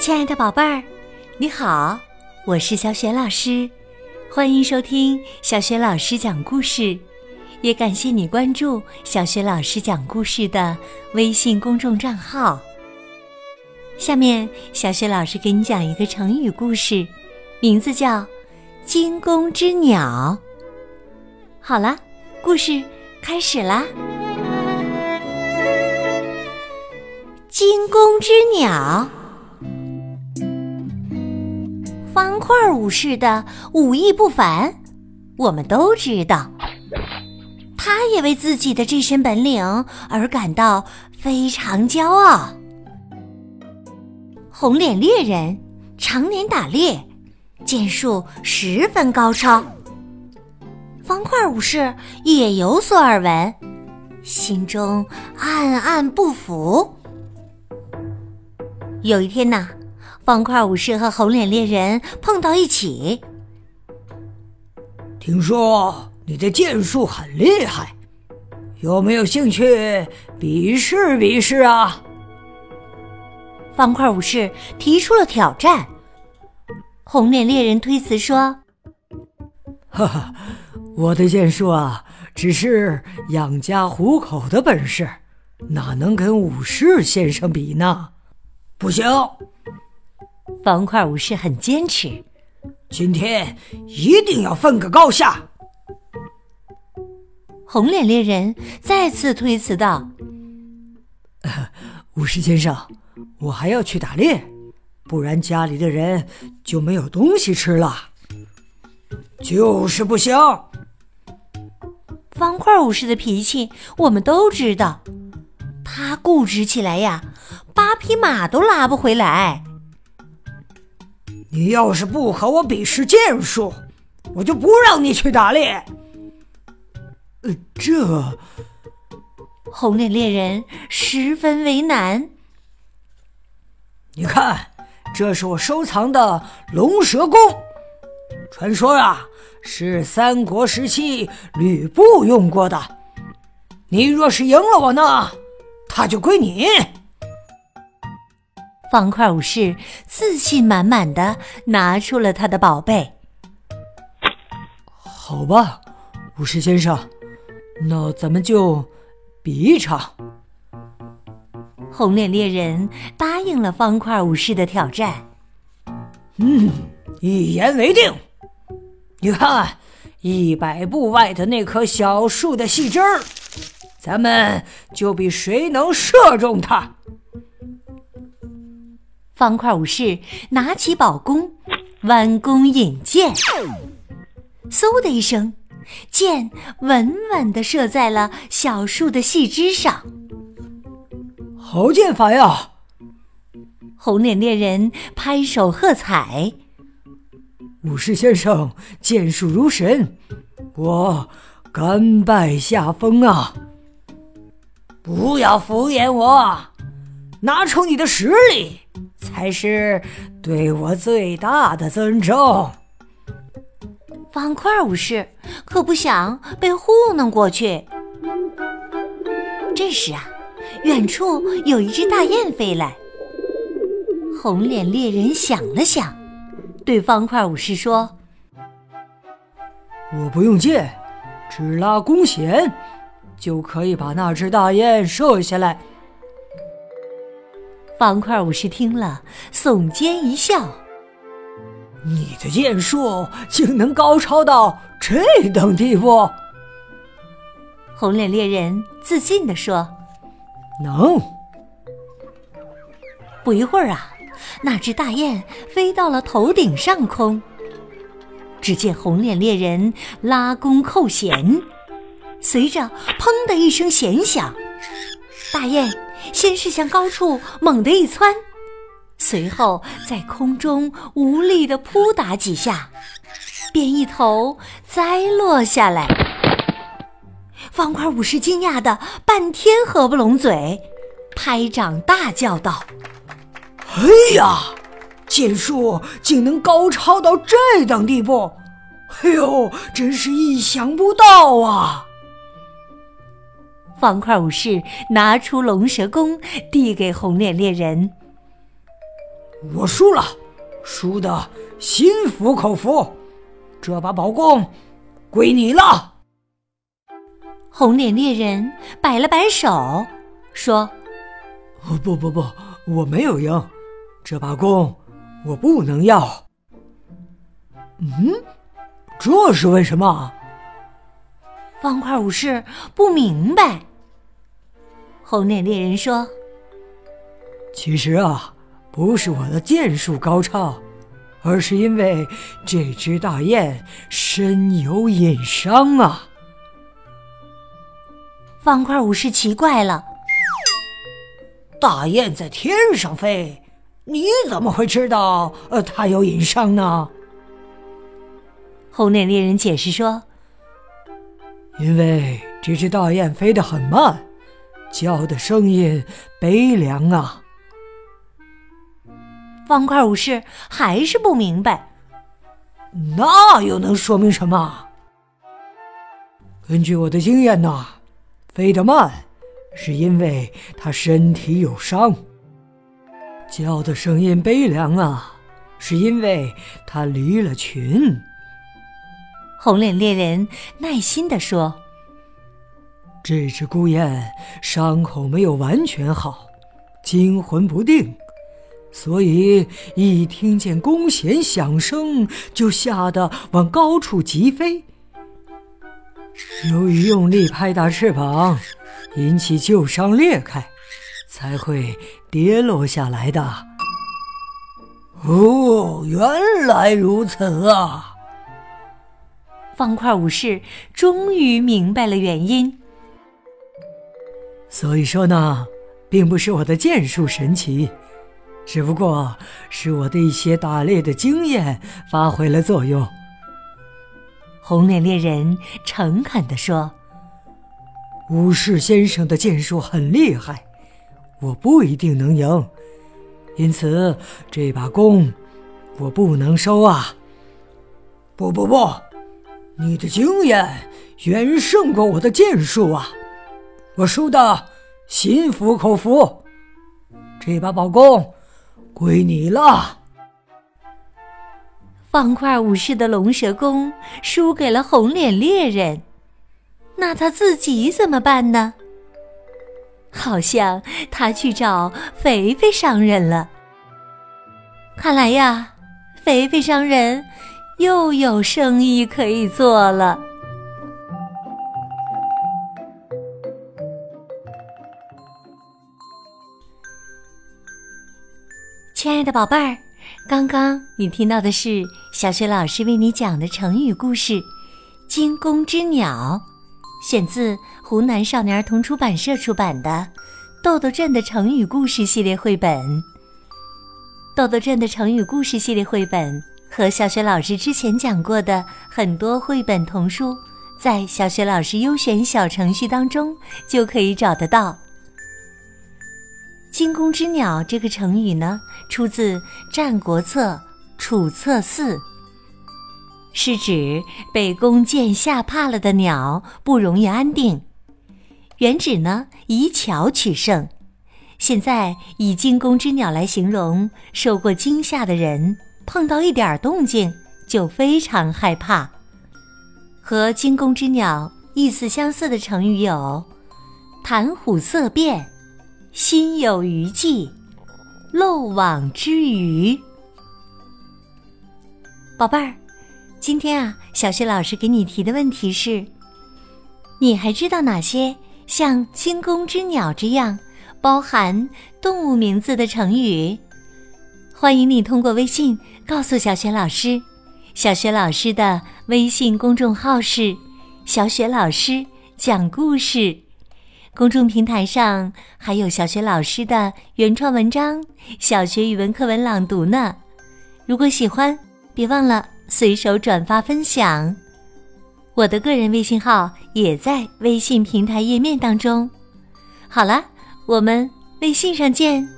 亲爱的宝贝儿，你好，我是小雪老师，欢迎收听小雪老师讲故事，也感谢你关注小雪老师讲故事的微信公众账号。下面，小雪老师给你讲一个成语故事，名字叫《惊弓之鸟》。好了，故事开始啦，《惊弓之鸟》。方块武士的武艺不凡，我们都知道。他也为自己的这身本领而感到非常骄傲。红脸猎人常年打猎，剑术十分高超。方块武士也有所耳闻，心中暗暗不服。有一天呢。方块武士和红脸猎人碰到一起。听说你的剑术很厉害，有没有兴趣比试比试啊？方块武士提出了挑战。红脸猎人推辞说：“哈哈，我的剑术啊，只是养家糊口的本事，哪能跟武士先生比呢？不行。”方块武士很坚持，今天一定要分个高下。红脸猎人再次推辞道：“武士先生，我还要去打猎，不然家里的人就没有东西吃了。”就是不行。方块武士的脾气我们都知道，他固执起来呀，八匹马都拉不回来。你要是不和我比试剑术，我就不让你去打猎。呃，这红脸猎人十分为难。你看，这是我收藏的龙蛇弓，传说啊是三国时期吕布用过的。你若是赢了我呢，它就归你。方块武士自信满满的拿出了他的宝贝。好吧，武士先生，那咱们就比一场。红脸猎人答应了方块武士的挑战。嗯，一言为定。你看，一百步外的那棵小树的细枝儿，咱们就比谁能射中它。方块武士拿起宝弓，弯弓引箭，嗖的一声，箭稳稳的射在了小树的细枝上。好剑法呀！红脸猎人拍手喝彩。武士先生剑术如神，我甘拜下风啊！不要敷衍我，拿出你的实力。才是对我最大的尊重。方块武士可不想被糊弄过去。这时啊，远处有一只大雁飞来。红脸猎人想了想，对方块武士说：“我不用箭，只拉弓弦，就可以把那只大雁射下来。”方块武士听了，耸肩一笑：“你的剑术竟能高超到这等地步？”红脸猎人自信地说：“能。”不一会儿啊，那只大雁飞到了头顶上空。只见红脸猎人拉弓扣弦，随着“砰”的一声弦响，大雁。先是向高处猛地一窜，随后在空中无力的扑打几下，便一头栽落下来。方块武士惊讶的半天合不拢嘴，拍掌大叫道：“哎呀，剑术竟能高超到这等地步！哎呦，真是意想不到啊！”方块武士拿出龙蛇弓，递给红脸猎人。我输了，输的心服口服。这把宝弓归你了。红脸猎人摆了摆手，说：“不不不，我没有赢，这把弓我不能要。”嗯，这是为什么？方块武士不明白。红脸猎人说：“其实啊，不是我的剑术高超，而是因为这只大雁身有隐伤啊。”方块武士奇怪了：“大雁在天上飞，你怎么会知道呃它有隐伤呢？”红脸猎人解释说：“因为这只大雁飞得很慢。”叫的声音悲凉啊！方块武士还是不明白，那又能说明什么？根据我的经验呐，飞得慢是因为他身体有伤；叫的声音悲凉啊，是因为他离了群。红脸猎人耐心的说。这只孤雁伤口没有完全好，惊魂不定，所以一听见弓弦响声就吓得往高处急飞。由于用力拍打翅膀，引起旧伤裂开，才会跌落下来的。哦，原来如此啊！方块武士终于明白了原因。所以说呢，并不是我的剑术神奇，只不过是我的一些打猎的经验发挥了作用。红脸猎人诚恳地说：“武士先生的剑术很厉害，我不一定能赢，因此这把弓我不能收啊！不不不，你的经验远胜过我的剑术啊！”我输的心服口服，这把宝弓归你了。方块武士的龙蛇弓输给了红脸猎人，那他自己怎么办呢？好像他去找肥肥商人了。看来呀，肥肥商人又有生意可以做了。亲爱的宝贝儿，刚刚你听到的是小雪老师为你讲的成语故事《惊弓之鸟》，选自湖南少年儿童出版社出版的《豆豆镇的成语故事》系列绘本。豆豆镇的成语故事系列绘本和小雪老师之前讲过的很多绘本童书，在小雪老师优选小程序当中就可以找得到。惊弓之鸟这个成语呢，出自《战国策·楚策四》，是指被弓箭吓怕了的鸟不容易安定。原指呢以巧取胜，现在以惊弓之鸟来形容受过惊吓的人，碰到一点动静就非常害怕。和惊弓之鸟意思相似的成语有“谈虎色变”。心有余悸，漏网之鱼。宝贝儿，今天啊，小雪老师给你提的问题是：你还知道哪些像“惊弓之鸟”这样包含动物名字的成语？欢迎你通过微信告诉小雪老师。小雪老师的微信公众号是“小雪老师讲故事”。公众平台上还有小学老师的原创文章、小学语文课文朗读呢。如果喜欢，别忘了随手转发分享。我的个人微信号也在微信平台页面当中。好了，我们微信上见。